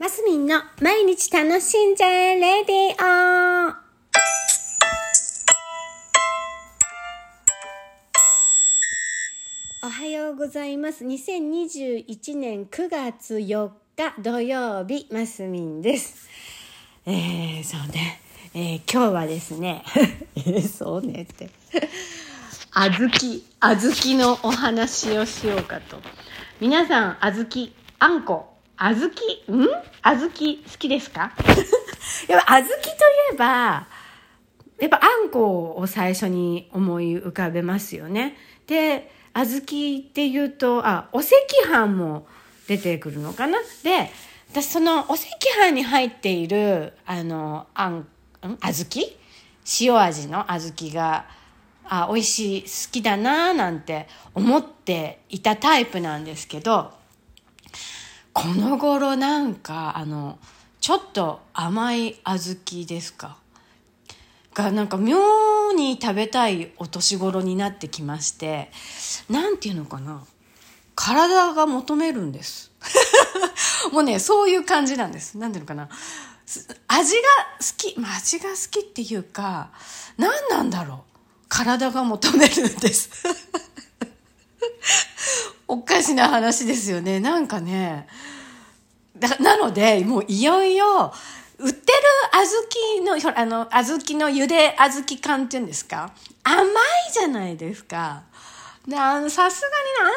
マスミンの毎日楽しんじゃえレディオおはようございます。2021年9月4日土曜日、マスミンです。えー、そうね。えー、今日はですね、えー、そうねって。あずき、あずきのお話をしようかと。皆さん、あずき、あんこ、あずき、ん？あずき好きですか？やっぱ、あずきといえば、やっぱあんこを最初に思い浮かべますよね。で、あずきっていうと、あ、お赤飯も出てくるのかな？で、私そのお赤飯に入っている、あの、あん、ん？あずき塩味のあずきが、あ、美味しい、好きだなーなんて思っていたタイプなんですけど、この頃なんか、あの、ちょっと甘い小豆ですか？が、なんか妙に食べたいお年頃になってきまして、なんていうのかな？体が求めるんです。もうね、そういう感じなんです。なんていうのかな？味が好き、まあ、味が好きっていうか、何なんだろう？体が求めるんです。おかしな話ですよね。なんかね。だなので、もういよいよ、売ってる小豆の、ほらあの、小豆の茹で小豆缶っていうんですか？甘いじゃないですか。で、あの、さすがにあんなに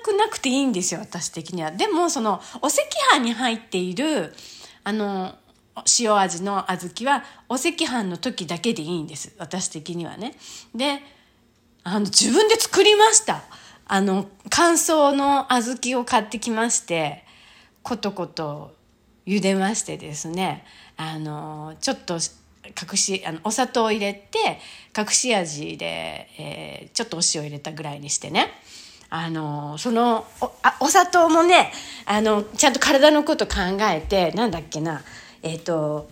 甘くなくていいんですよ、私的には。でも、その、お赤飯に入っている、あの、塩味の小豆は、お赤飯の時だけでいいんです、私的にはね。で、あの、自分で作りました。あの、乾燥の小豆を買ってきまして、コトコト茹でましてですね、あの、ちょっと隠し、あの、お砂糖を入れて、隠し味で、えー、ちょっとお塩入れたぐらいにしてね、あの、そのおあ、お砂糖もね、あの、ちゃんと体のこと考えて、なんだっけな、えっ、ー、と、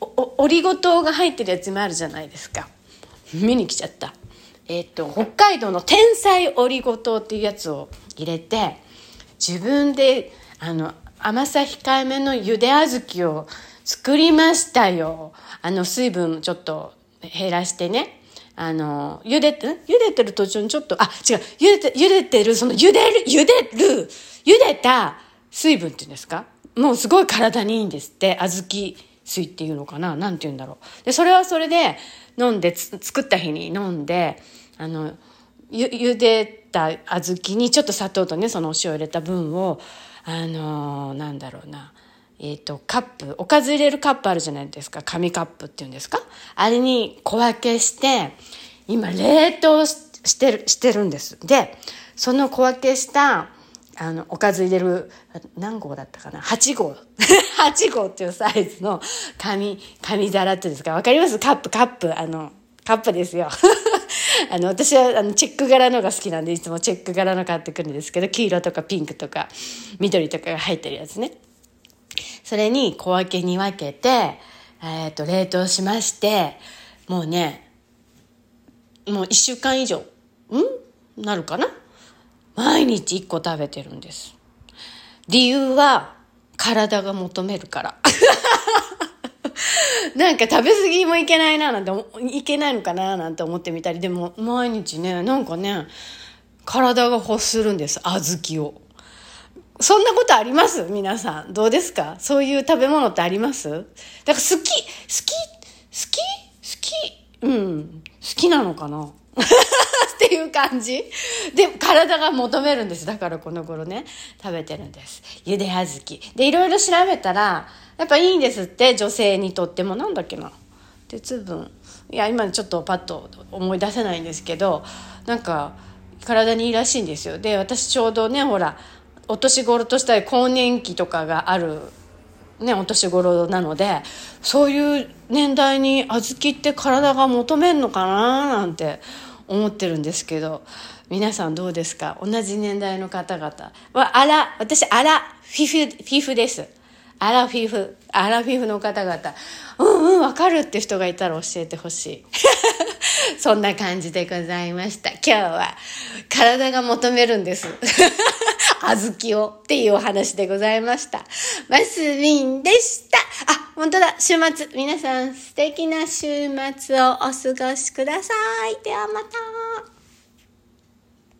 お、オリゴ糖が入ってるやつもあるじゃないですか。見に来ちゃった。えっ、と、北海道の天才オリゴ糖っていうやつを入れて、自分で、あの、甘さ控えめの茹で小豆を作りましたよ。あの、水分ちょっと減らしてね。あの、茹で、茹でてる途中にちょっと、あ、違う、茹でて、茹でてる、その茹でる、茹でる、茹でた水分っていうんですか？もうすごい体にいいんですって。小豆水っていうのかな？なんて言うんだろう。で、それはそれで飲んで、作った日に飲んで、あの、ゆ、茹でた小豆にちょっと砂糖とね、そのお塩入れた分を、あの、なんだろうな。えっ、ー、と、カップ、おかず入れるカップあるじゃないですか。紙カップっていうんですか？あれに小分けして、今冷凍してる、してるんです。で、その小分けした、あの、おかず入れる、何号だったかな ?8 号。8号っていうサイズの紙、紙皿っていうんですか？わかります？カップ、カップ。あの、カップですよ。あの、私はあのチェック柄のが好きなんで、いつもチェック柄の買ってくるんですけど、黄色とかピンクとか緑とかが入ってるやつね。それに小分けに分けて、えっ、ー、と、冷凍しまして、もうね、もう一週間以上、ん？なるかな？毎日一個食べてるんです。理由は、体が求めるから。なんか食べ過ぎもいけないななんて、いけないのかななんて思ってみたり、でも毎日ね、なんかね、体が欲するんです、小豆を。そんなことあります？皆さん。どうですか？そういう食べ物ってあります？だから好き、好き、好き、好き、うん、好きなのかな？っていう感じで、体が求めるんです。だからこの頃ね、食べてるんです。ゆであずき。で、いろいろ調べたら、やっぱいいんですって、女性にとっても。なんだっけな。鉄分。いや、今ちょっとパッと思い出せないんですけど、なんか、体にいいらしいんですよ。で、私ちょうどね、ほら、お年頃としたら更年期とかがある、ね、お年頃なので、そういう年代に小豆って体が求めんのかななんて思ってるんですけど、皆さんどうですか？同じ年代の方々は、あら、私、あら、フィフ、フィフです。アラフィフ、アラフィフの方々、うんうん、わかるって人がいたら教えてほしい。そんな感じでございました。今日は体が求めるんです。小豆をっていうお話でございました。マスミンでした。本当だ、週末。皆さん素敵な週末をお過ごしください。ではまた。